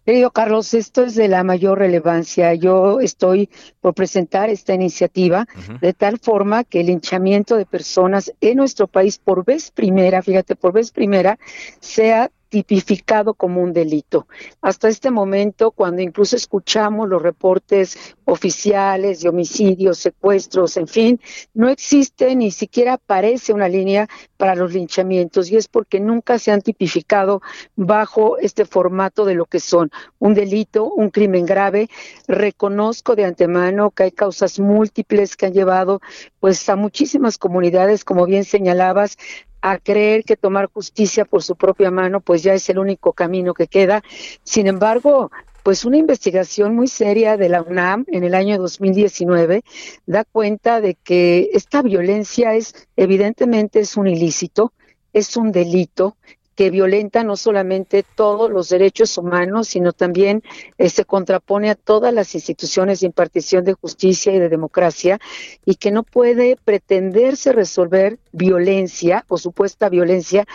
Querido Carlos, esto es de la mayor relevancia. Yo estoy por presentar esta iniciativa de tal forma que el hinchamiento de personas en nuestro país por vez primera, fíjate, por vez primera, sea tipificado como un delito. Hasta este momento, cuando incluso escuchamos los reportes oficiales de homicidios, secuestros, en fin, no existe ni siquiera aparece una línea para los linchamientos y es porque nunca se han tipificado bajo este formato de lo que son un delito, un crimen grave. Reconozco de antemano que hay causas múltiples que han llevado pues a muchísimas comunidades, como bien señalabas, a creer que tomar justicia por su propia mano pues ya es el único camino que queda. Sin embargo, pues una investigación muy seria de la UNAM en el año 2019 da cuenta de que esta violencia es evidentemente es un ilícito, es un delito que violenta no solamente todos los derechos humanos, sino también eh, se contrapone a todas las instituciones de impartición de justicia y de democracia y que no puede pretenderse resolver violencia o supuesta violencia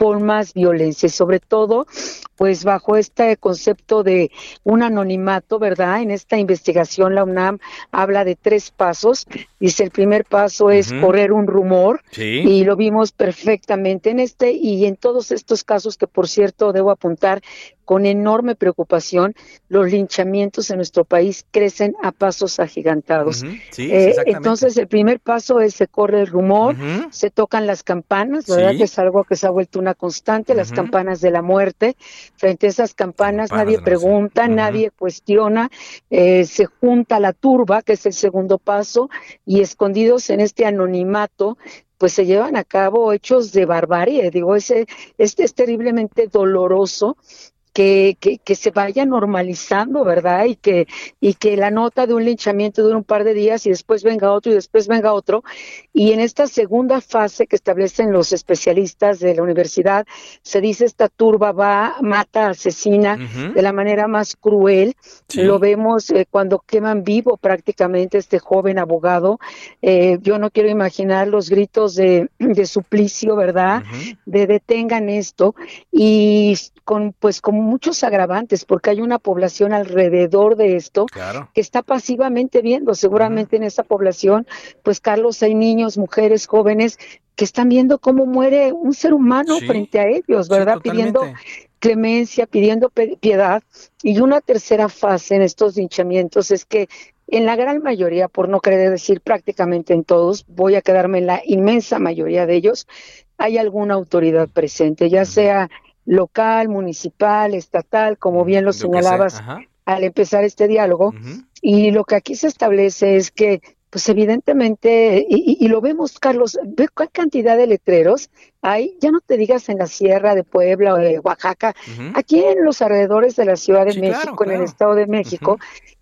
por más violencia y sobre todo pues bajo este concepto de un anonimato, ¿verdad? En esta investigación la UNAM habla de tres pasos Dice, el primer paso es correr un rumor Sí. y lo vimos perfectamente en este y en todos estos casos que, por cierto, debo apuntar con enorme preocupación, los linchamientos en nuestro país crecen a pasos agigantados. Sí, Eh, entonces, el primer paso es se corre el rumor, se tocan las campanas, ¿verdad? Sí. Que es algo que se ha vuelto una constante, las campanas de la muerte. Frente a esas campanas, nadie la pregunta, nadie cuestiona, eh, se junta la turba, que es el segundo paso, y escondidos en este anonimato, pues se llevan a cabo hechos de barbarie. Digo, ese, este es terriblemente doloroso que, que, que se vaya normalizando, ¿verdad? Y que, y que la nota de un linchamiento dure un par de días y después venga otro y después venga otro. Y en esta segunda fase que establecen los especialistas de la universidad, se dice esta turba va, mata, asesina de la manera más cruel. Sí. Lo vemos eh, cuando queman vivo prácticamente este joven abogado. Eh, yo no quiero imaginar los gritos de, de suplicio, ¿verdad? De detengan esto y con pues con muchos agravantes porque hay una población alrededor de esto Claro. que está pasivamente viendo. Seguramente en esa población, pues Carlos, hay niños, mujeres, jóvenes que están viendo cómo muere un ser humano Sí. frente a ellos, ¿verdad? pidiendo clemencia, pidiendo piedad. Y una tercera fase en estos linchamientos es que en la gran mayoría, por no querer decir prácticamente en todos, voy a quedarme en la inmensa mayoría de ellos, hay alguna autoridad presente, ya sea local, municipal, estatal, como bien lo señalabas al empezar este diálogo. Y lo que aquí se establece es que, pues evidentemente, y, lo vemos, Carlos, ve cuál cantidad de letreros hay, ya no te digas en la sierra de Puebla o de Oaxaca, aquí en los alrededores de la Ciudad de Sí, México, claro, en el. Estado de México,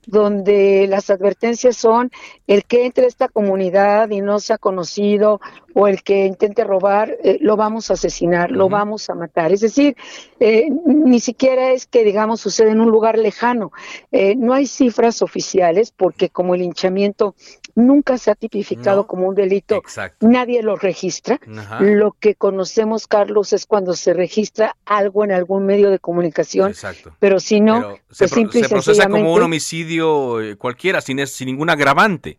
donde las advertencias son el que entre a esta comunidad y no sea conocido o el que intente robar, eh, lo vamos a asesinar, lo vamos a matar. Es decir, eh, ni siquiera es que, digamos, sucede en un lugar lejano. Eh, no hay cifras oficiales porque como el hinchamiento nunca se ha tipificado No. como un delito, Exacto. nadie lo registra. Lo que conocemos, Carlos, es cuando se registra algo en algún medio de comunicación. Exacto. Pero si no, Pero se, pues pro- se procesa como un homicidio eh, cualquiera, sin, sin ningún agravante.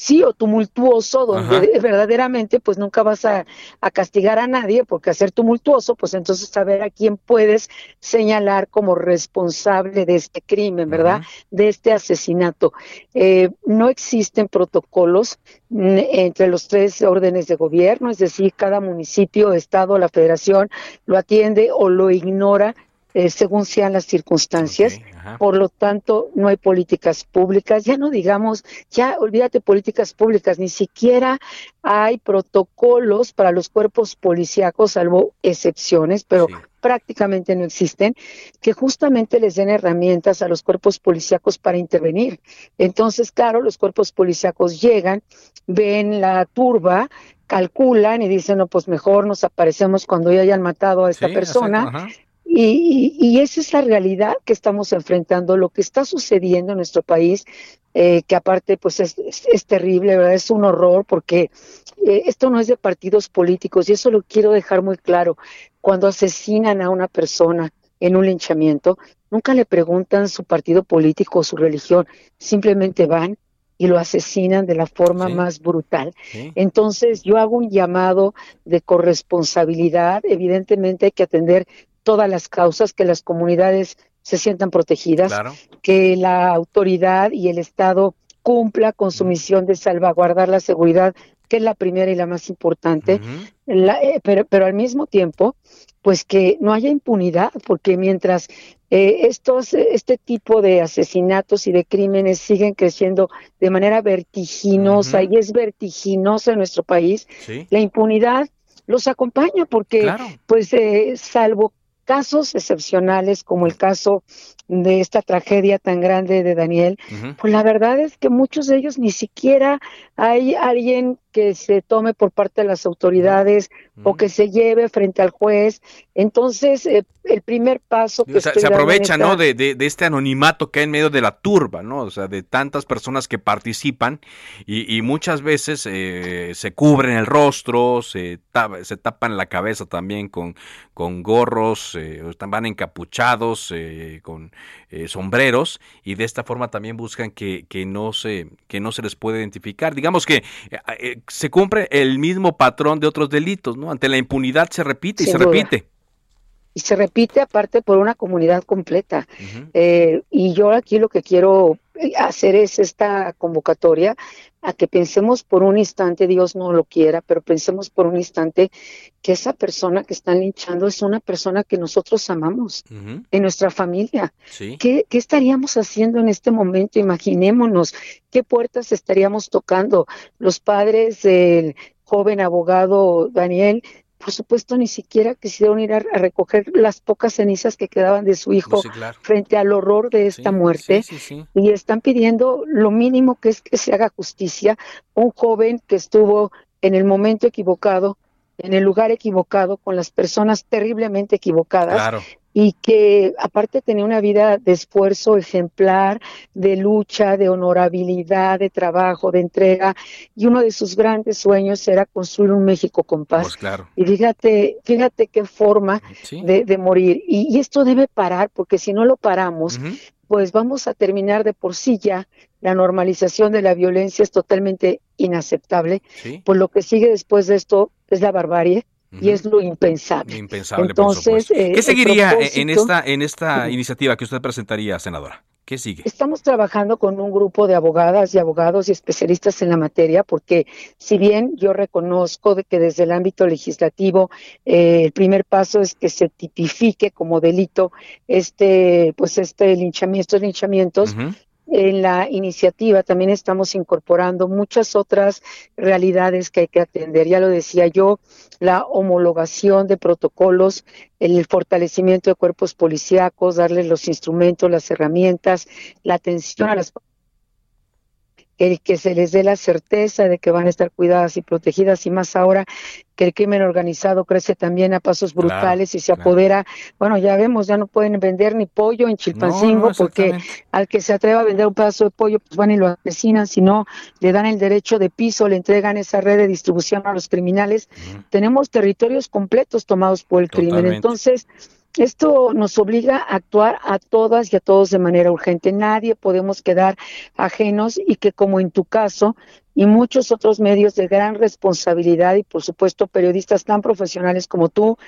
sí o tumultuoso, donde Ajá. verdaderamente pues nunca vas a, a castigar a nadie, porque hacer tumultuoso, pues entonces saber a quién puedes señalar como responsable de este crimen, ¿verdad? De este asesinato. Eh, no existen protocolos mm, entre los tres órdenes de gobierno, es decir, cada municipio, estado, la federación lo atiende o lo ignora eh, según sean las circunstancias. Por lo tanto, no hay políticas públicas, ya no digamos, ya olvídate políticas públicas, ni siquiera hay protocolos para los cuerpos policíacos, salvo excepciones, pero prácticamente no existen, que justamente les den herramientas a los cuerpos policíacos para intervenir. Entonces, claro, los cuerpos policíacos llegan, ven la turba, calculan y dicen, no, pues mejor nos aparecemos cuando ya hayan matado a esta Sí, persona. exacto. Y, y- esa es la realidad que estamos enfrentando, lo que está sucediendo en nuestro país, eh, que aparte pues es, es- es terrible, ¿verdad? Es un horror porque eh, esto no es de partidos políticos y eso lo quiero dejar muy claro. Cuando asesinan a una persona en un linchamiento, nunca le preguntan su partido político o su religión, simplemente van y lo asesinan de la forma más brutal. Entonces yo hago un llamado de corresponsabilidad, evidentemente hay que atender todas las causas, que las comunidades se sientan protegidas, Claro. que la autoridad y el Estado cumpla con su misión de salvaguardar la seguridad, que es la primera y la más importante, La- eh, pero, pero al mismo tiempo, pues que no haya impunidad, porque mientras eh, estos, este tipo de asesinatos y de crímenes siguen creciendo de manera vertiginosa y es vertiginosa en nuestro país, Sí. la impunidad los acompaña porque, Claro. pues, eh, salvo casos excepcionales como el caso de esta tragedia tan grande de Daniel, pues la verdad es que muchos de ellos ni siquiera hay alguien que se tome por parte de las autoridades o que se lleve frente al juez. Entonces, eh, el primer paso que se aprovecha, ¿no? De, de, este anonimato que hay en medio de la turba, ¿no? O sea, de tantas personas que participan y, muchas veces eh, se cubren el rostro, se, se tapan la cabeza también con, con gorros, eh, van encapuchados, eh, sombreros y de esta forma también buscan que, que, no se, que no se les puede identificar. Digamos que se cumple el mismo patrón de otros delitos, ¿no? Ante la impunidad se repite y se repite y se repite aparte por una comunidad completa. Eh, y yo aquí lo que quiero eh, hacer es esta convocatoria a que pensemos por un instante, Dios no lo quiera, pero pensemos por un instante que esa persona que están linchando es una persona que nosotros amamos en nuestra familia. ¿Qué, ¿Qué, estaríamos haciendo en este momento? Imaginémonos qué puertas estaríamos tocando. Los padres del joven abogado Daniel por supuesto, ni siquiera quisieron ir a, recoger las pocas cenizas que quedaban de su hijo frente al horror de esta muerte. y están pidiendo lo mínimo que es que se haga justicia. Un joven que estuvo en el momento equivocado, en el lugar equivocado, con las personas terriblemente equivocadas y que aparte tenía una vida de esfuerzo ejemplar, de lucha, de honorabilidad, de trabajo, de entrega, y uno de sus grandes sueños era construir un México con paz. Pues y fíjate, fíjate qué forma de, morir. Y, esto debe parar, porque si no lo paramos, pues vamos a terminar de por sí ya. La normalización de la violencia es totalmente inaceptable. Pues lo que sigue después de esto es la barbarie y es lo impensable. Impensable, Entonces, eh, ¿Qué seguiría en esta en esta iniciativa que usted presentaría, senadora? ¿Qué sigue? Estamos trabajando con un grupo de abogadas y abogados y especialistas en la materia, porque si bien yo reconozco de que desde el ámbito legislativo eh, el primer paso es que se tipifique como delito este, pues este linchamiento, estos linchamientos, en la iniciativa también estamos incorporando muchas otras realidades que hay que atender. Ya lo decía yo, la homologación de protocolos, el fortalecimiento de cuerpos policíacos, darles los instrumentos, las herramientas, la atención a las el que se les dé la certeza de que van a estar cuidadas y protegidas y más ahora que el crimen organizado crece también a pasos brutales y se apodera, bueno, ya vemos, ya no pueden vender ni pollo en Chilpancingo porque al que se atreva a vender un pedazo de pollo, pues van y lo asesinan, si no, le dan el derecho de piso, le entregan esa red de distribución a los criminales. Tenemos territorios completos tomados por el crimen. Entonces, esto nos obliga a actuar a todas y a todos de manera urgente. Nadie podemos quedar ajenos y que como en tu caso y muchos otros medios de gran responsabilidad y por supuesto periodistas tan profesionales como tú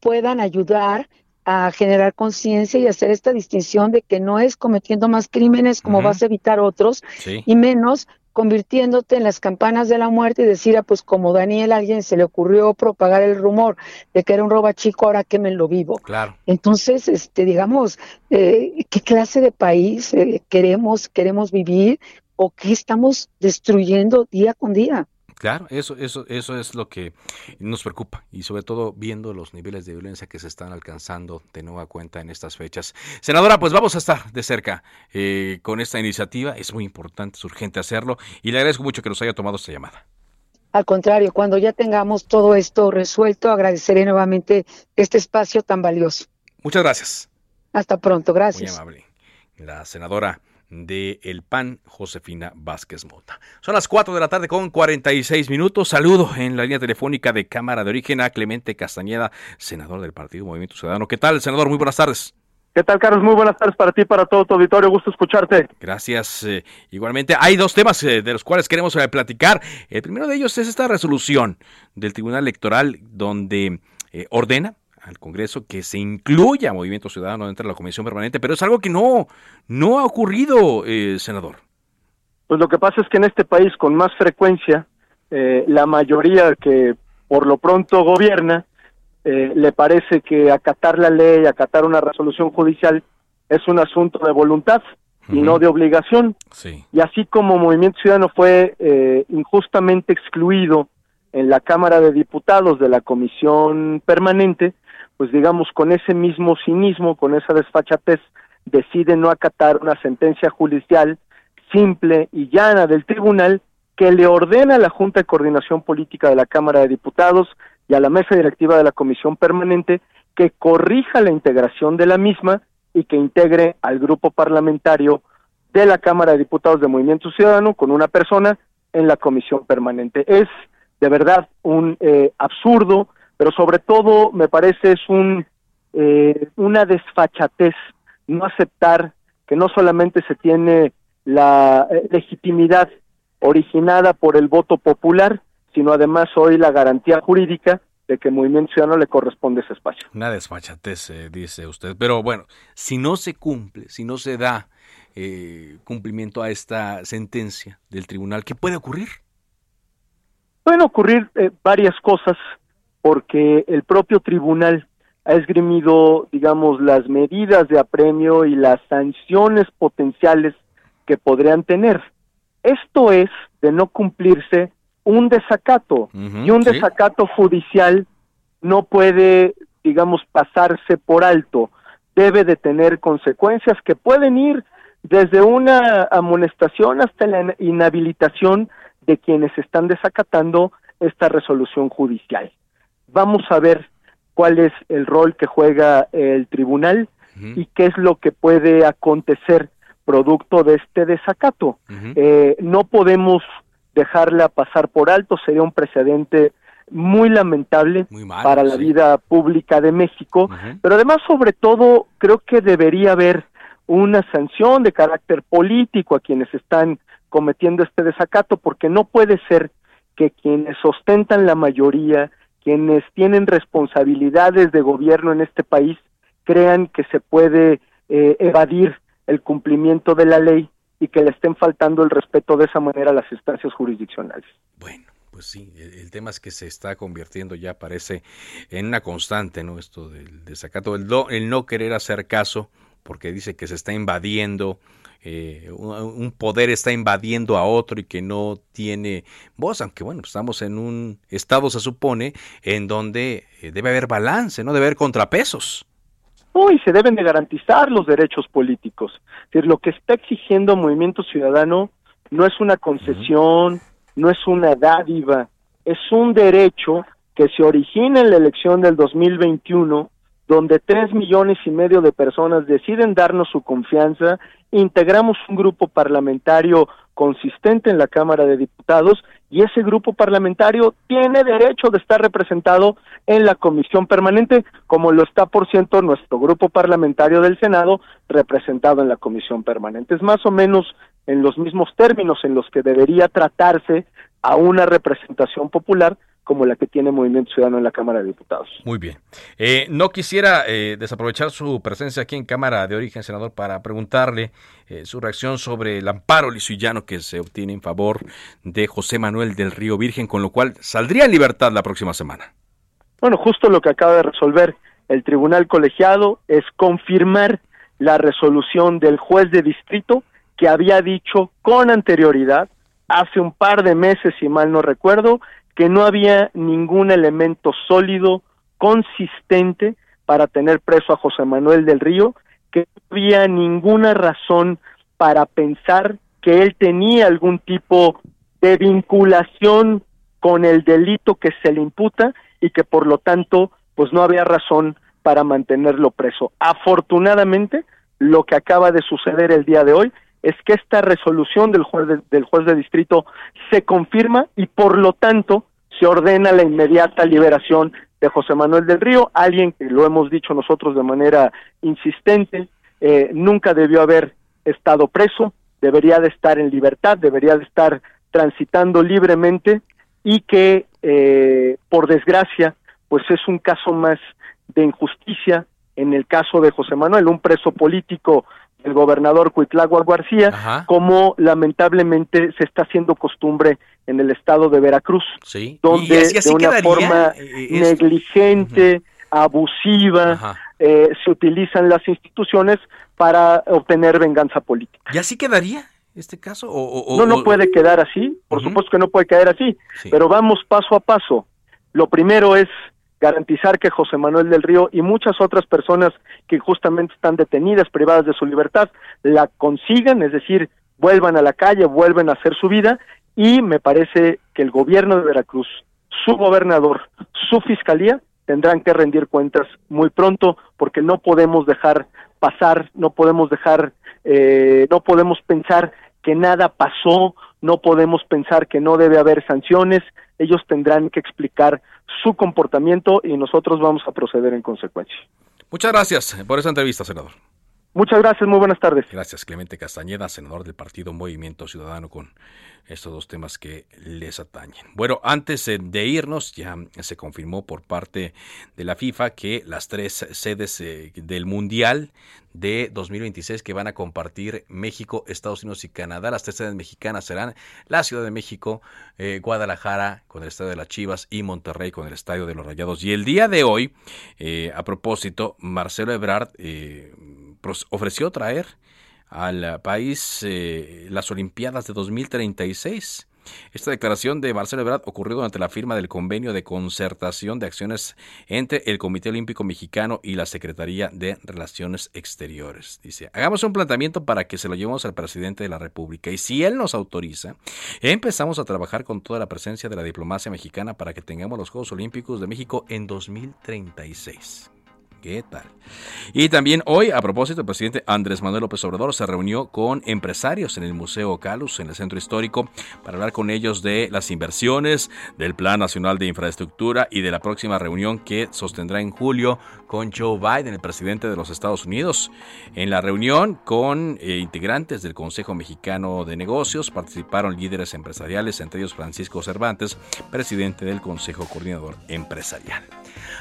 puedan ayudar a generar conciencia y hacer esta distinción de que no es cometiendo más crímenes como vas a evitar otros y menos convirtiéndote en las campanas de la muerte y decir, ah, pues como Daniel a alguien se le ocurrió propagar el rumor de que era un roba chico, ahora que me lo vivo. Claro. Entonces, este, digamos, eh, ¿qué clase de país eh, queremos, queremos vivir o qué estamos destruyendo día con día? Claro, eso, eso, eso es lo que nos preocupa y sobre todo viendo los niveles de violencia que se están alcanzando de nueva cuenta en estas fechas. Senadora, pues vamos a estar de cerca eh, con esta iniciativa. Es muy importante, es urgente hacerlo y le agradezco mucho que nos haya tomado esta llamada. Al contrario, cuando ya tengamos todo esto resuelto, agradeceré nuevamente este espacio tan valioso. Muchas gracias. Hasta pronto, gracias. Muy amable. La senadora de El PAN, Josefina Vázquez Mota. Son las 4 de la tarde con 46 minutos. Saludo en la línea telefónica de Cámara de Origen a Clemente Castañeda, senador del Partido Movimiento Ciudadano. ¿Qué tal, senador? Muy buenas tardes. ¿Qué tal, Carlos? Muy buenas tardes para ti, para todo tu auditorio. Gusto escucharte. Gracias. Eh, igualmente, hay dos temas eh, de los cuales queremos eh, platicar. El primero de ellos es esta resolución del Tribunal Electoral donde ordena al Congreso que se incluya Movimiento Ciudadano dentro de la Comisión Permanente, pero es algo que no, no ha ocurrido, eh, senador. Pues lo que pasa es que en este país con más frecuencia eh, la mayoría que por lo pronto gobierna eh, le parece que acatar la ley, acatar una resolución judicial es un asunto de voluntad y no de obligación. Sí. Y así como Movimiento Ciudadano fue injustamente excluido en la Cámara de Diputados de la Comisión Permanente, pues digamos con ese mismo cinismo, con esa desfachatez, decide no acatar una sentencia judicial simple y llana del tribunal que le ordena a la Junta de Coordinación Política de la Cámara de Diputados y a la mesa directiva de la Comisión Permanente que corrija la integración de la misma y que integre al grupo parlamentario de la Cámara de Diputados de Movimiento Ciudadano con una persona en la Comisión Permanente. Es de verdad un eh, absurdo, pero sobre todo me parece es un eh, una desfachatez no aceptar que no solamente se tiene la eh, legitimidad originada por el voto popular, sino además hoy la garantía jurídica de que Movimiento Ciudadano le corresponde ese espacio. Una desfachatez, eh, dice usted. Pero bueno, si no se cumple, si no se da eh, cumplimiento a esta sentencia del tribunal, ¿qué puede ocurrir? Pueden ocurrir eh, varias cosas porque el propio tribunal ha esgrimido, digamos, las medidas de apremio y las sanciones potenciales que podrían tener. Esto es de no cumplirse un desacato y un desacato judicial no puede, digamos, pasarse por alto. Debe de tener consecuencias que pueden ir desde una amonestación hasta la inhabilitación de quienes están desacatando esta resolución judicial. Vamos a ver cuál es el rol que juega el tribunal y qué es lo que puede acontecer producto de este desacato. eh, no podemos dejarla pasar por alto, sería un precedente muy lamentable para la vida pública de México, pero además sobre todo creo que debería haber una sanción de carácter político a quienes están cometiendo este desacato, porque no puede ser que quienes ostentan la mayoría, quienes tienen responsabilidades de gobierno en este país, crean que se puede eh, evadir el cumplimiento de la ley y que le estén faltando el respeto de esa manera a las instancias jurisdiccionales. Bueno, pues sí, el, tema es que se está convirtiendo ya parece en una constante, ¿no? Esto del desacato, el el no querer hacer caso, porque dice que se está invadiendo eh, un, poder está invadiendo a otro y que no tiene voz, aunque bueno, estamos en un estado, se supone, en donde eh, debe haber balance, no debe haber contrapesos. Uy, se deben de garantizar los derechos políticos. Es decir, lo que está exigiendo Movimiento Ciudadano no es una concesión, no es una dádiva, es un derecho que se origina en la elección del 2021 donde tres millones y medio de personas deciden darnos su confianza, integramos un grupo parlamentario consistente en la Cámara de Diputados y ese grupo parlamentario tiene derecho de estar representado en la comisión permanente, como lo está, por cierto, nuestro grupo parlamentario del Senado representado en la comisión permanente. Es más o menos en los mismos términos en los que debería tratarse a una representación popular como la que tiene Movimiento Ciudadano en la Cámara de Diputados. Muy bien. Eh, no quisiera eh, desaprovechar su presencia aquí en Cámara de Origen, senador, para preguntarle eh, su reacción sobre el amparo lisuyano que se obtiene en favor de José Manuel del Río Virgen, con lo cual saldría en libertad la próxima semana. Bueno, justo lo que acaba de resolver el Tribunal Colegiado es confirmar la resolución del juez de distrito que había dicho con anterioridad, hace un par de meses, si mal no recuerdo, que no había ningún elemento sólido, consistente para tener preso a José Manuel del Río, que no había ninguna razón para pensar que él tenía algún tipo de vinculación con el delito que se le imputa y que por lo tanto pues no había razón para mantenerlo preso. Afortunadamente, lo que acaba de suceder el día de hoy es que esta resolución del juez de, del juez de distrito se confirma y por lo tanto se ordena la inmediata liberación de José Manuel del Río, alguien que lo hemos dicho nosotros de manera insistente, eh, nunca debió haber estado preso, debería de estar en libertad, debería de estar transitando libremente y que eh, por desgracia pues es un caso más de injusticia en el caso de José Manuel, un preso político el gobernador Cuitlagua García, como lamentablemente se está haciendo costumbre en el estado de Veracruz, donde de una forma eh, negligente, abusiva, eh, se utilizan las instituciones para obtener venganza política. ¿Y así quedaría? este caso? O, no, no puede quedar así, por supuesto que no puede quedar así, pero vamos paso a paso. Lo primero es garantizar que José Manuel del Río y muchas otras personas que justamente están detenidas, privadas de su libertad, la consigan, es decir, vuelvan a la calle, vuelven a hacer su vida y me parece que el gobierno de Veracruz, su gobernador, su fiscalía tendrán que rendir cuentas muy pronto porque no podemos dejar pasar, no podemos dejar, eh, no podemos pensar que nada pasó, no podemos pensar que no debe haber sanciones, ellos tendrán que explicar su comportamiento y nosotros vamos a proceder en consecuencia. Muchas gracias por esa entrevista, senador. Muchas gracias, muy buenas tardes. Gracias, Clemente Castañeda, senador del partido Movimiento Ciudadano, con estos dos temas que les atañen. Bueno, antes de irnos, ya se confirmó por parte de la FIFA que las tres sedes eh, del Mundial de 2026 que van a compartir México, Estados Unidos y Canadá, las tres sedes mexicanas serán la Ciudad de México, eh, Guadalajara con el Estadio de las Chivas y Monterrey con el Estadio de los Rayados. Y el día de hoy, eh, a propósito, Marcelo Ebrard ofreció traer al país eh, las Olimpiadas de 2036. Esta declaración de Marcelo Ebrard ocurrió durante la firma del convenio de concertación de acciones entre el Comité Olímpico Mexicano y la Secretaría de Relaciones Exteriores. Dice, hagamos un planteamiento para que se lo llevemos al presidente de la República y si él nos autoriza, empezamos a trabajar con toda la presencia de la diplomacia mexicana para que tengamos los Juegos Olímpicos de México en 2036. ¿Qué tal? Y también hoy, a propósito, el presidente Andrés Manuel López Obrador se reunió con empresarios en el Museo Calus, en el centro histórico, para hablar con ellos de las inversiones, del Plan Nacional de Infraestructura y de la próxima reunión que sostendrá en julio con Joe Biden, el presidente de los Estados Unidos. En la reunión con eh, integrantes del Consejo Mexicano de Negocios participaron líderes empresariales, entre ellos Francisco Cervantes, presidente del Consejo Coordinador Empresarial.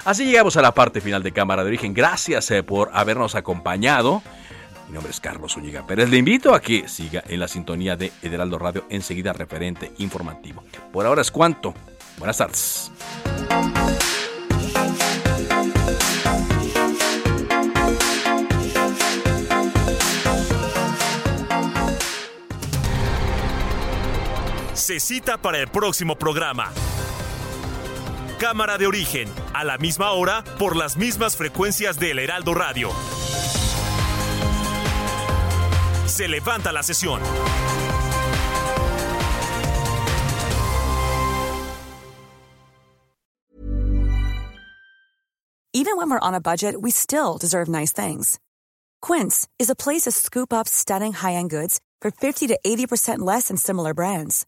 Así llegamos a la parte final de Cámara de Origen. Gracias eh, por habernos acompañado. Mi nombre es Carlos Ulliga Pérez. Le invito a que siga en la sintonía de Ederaldo Radio, enseguida referente informativo. Por ahora es cuanto. Buenas tardes. Se cita para el próximo programa. Cámara de origen, a la misma hora, por las mismas frecuencias del Heraldo Radio. Se levanta la sesión. Even when we're on a budget, we still deserve nice things. Quince is a place to scoop up stunning high-end goods for 50 to 80% less than similar brands.